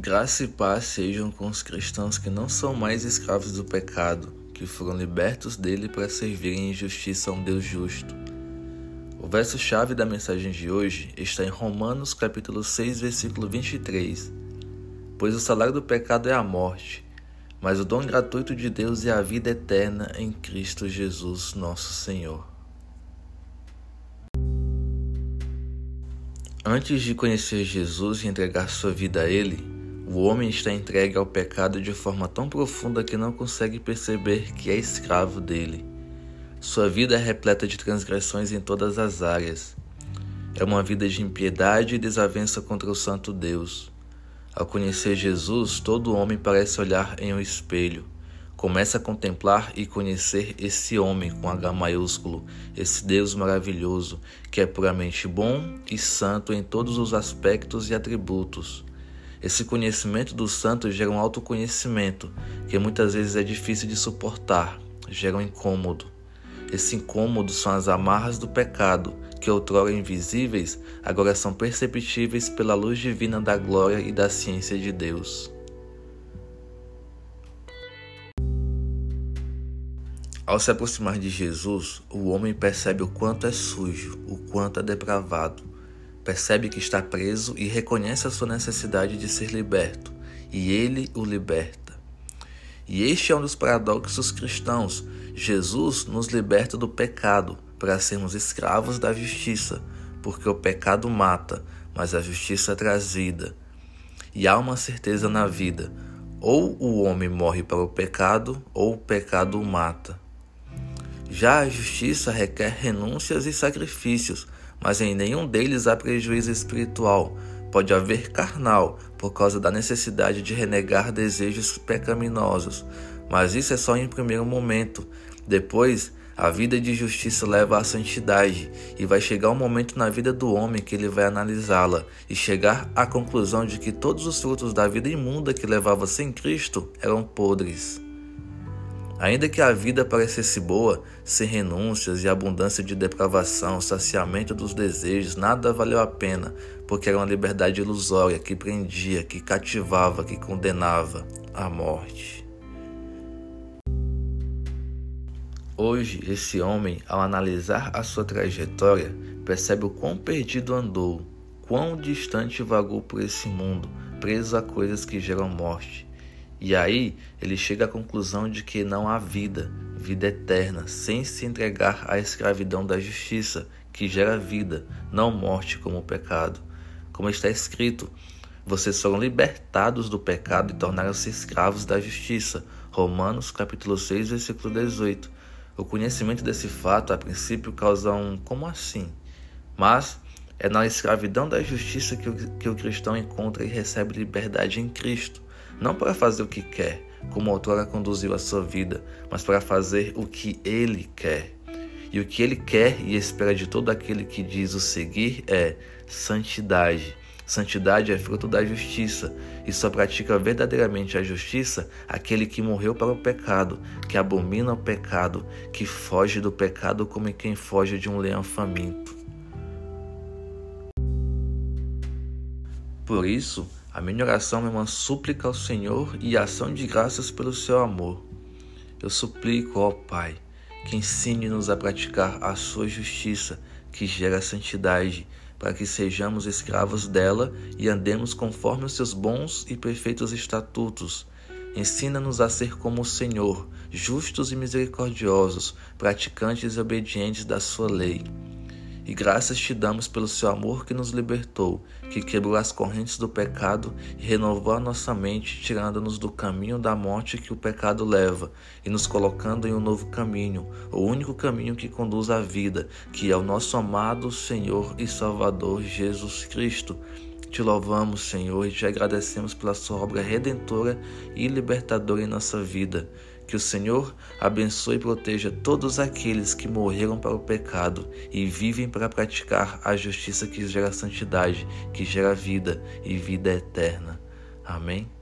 Graça e paz sejam com os cristãos que não são mais escravos do pecado, que foram libertos dele para servirem em justiça a um Deus justo. O verso-chave da mensagem de hoje está em Romanos capítulo 6, versículo 23. Pois o salário do pecado é a morte, mas o dom gratuito de Deus é a vida eterna em Cristo Jesus, nosso Senhor. Antes de conhecer Jesus e entregar sua vida a Ele, o homem está entregue ao pecado de forma tão profunda que não consegue perceber que é escravo dele. Sua vida é repleta de transgressões em todas as áreas. É uma vida de impiedade e desavença contra o Santo Deus. Ao conhecer Jesus, todo homem parece olhar em um espelho. Começa a contemplar e conhecer esse homem com H maiúsculo, esse Deus maravilhoso, que é puramente bom e santo em todos os aspectos e atributos. Esse conhecimento do santo gera um autoconhecimento que muitas vezes é difícil de suportar, gera um incômodo. Esse incômodo são as amarras do pecado, que outrora invisíveis, agora são perceptíveis pela luz divina da glória e da ciência de Deus. Ao se aproximar de Jesus, o homem percebe o quanto é sujo, o quanto é depravado percebe que está preso e reconhece a sua necessidade de ser liberto, e ele o liberta. E este é um dos paradoxos cristãos. Jesus nos liberta do pecado para sermos escravos da justiça, porque o pecado mata, mas a justiça traz vida. E há uma certeza na vida: ou o homem morre para o pecado, ou o pecado o mata. Já a justiça requer renúncias e sacrifícios mas em nenhum deles há prejuízo espiritual. Pode haver carnal, por causa da necessidade de renegar desejos pecaminosos, mas isso é só em primeiro momento. Depois, a vida de justiça leva à santidade, e vai chegar um momento na vida do homem que ele vai analisá-la e chegar à conclusão de que todos os frutos da vida imunda que levava sem Cristo eram podres. Ainda que a vida parecesse boa, sem renúncias e abundância de depravação, saciamento dos desejos, nada valeu a pena, porque era uma liberdade ilusória que prendia, que cativava, que condenava à morte. Hoje, esse homem, ao analisar a sua trajetória, percebe o quão perdido andou, quão distante vagou por esse mundo, preso a coisas que geram morte. E aí ele chega à conclusão de que não há vida, vida eterna, sem se entregar à escravidão da justiça, que gera vida, não morte como o pecado. Como está escrito, vocês foram libertados do pecado e tornaram-se escravos da justiça. Romanos capítulo 6, versículo 18. O conhecimento desse fato, a princípio, causa um como assim? Mas é na escravidão da justiça que o, que o cristão encontra e recebe liberdade em Cristo não para fazer o que quer, como outrora conduziu a sua vida, mas para fazer o que ele quer. E o que ele quer e espera de todo aquele que diz o seguir é santidade. Santidade é fruto da justiça, e só pratica verdadeiramente a justiça aquele que morreu para o pecado, que abomina o pecado, que foge do pecado como quem foge de um leão faminto. Por isso, a minha oração é uma súplica ao Senhor e ação de graças pelo seu amor. Eu suplico, ó Pai, que ensine-nos a praticar a sua justiça, que gera santidade, para que sejamos escravos dela e andemos conforme os seus bons e perfeitos estatutos. Ensina-nos a ser como o Senhor, justos e misericordiosos, praticantes e obedientes da sua lei. E graças te damos pelo seu amor que nos libertou, que quebrou as correntes do pecado e renovou a nossa mente, tirando-nos do caminho da morte que o pecado leva e nos colocando em um novo caminho, o único caminho que conduz à vida, que é o nosso amado Senhor e Salvador Jesus Cristo. Te louvamos, Senhor, e te agradecemos pela sua obra redentora e libertadora em nossa vida. Que o Senhor abençoe e proteja todos aqueles que morreram para o pecado e vivem para praticar a justiça que gera santidade, que gera vida e vida eterna. Amém.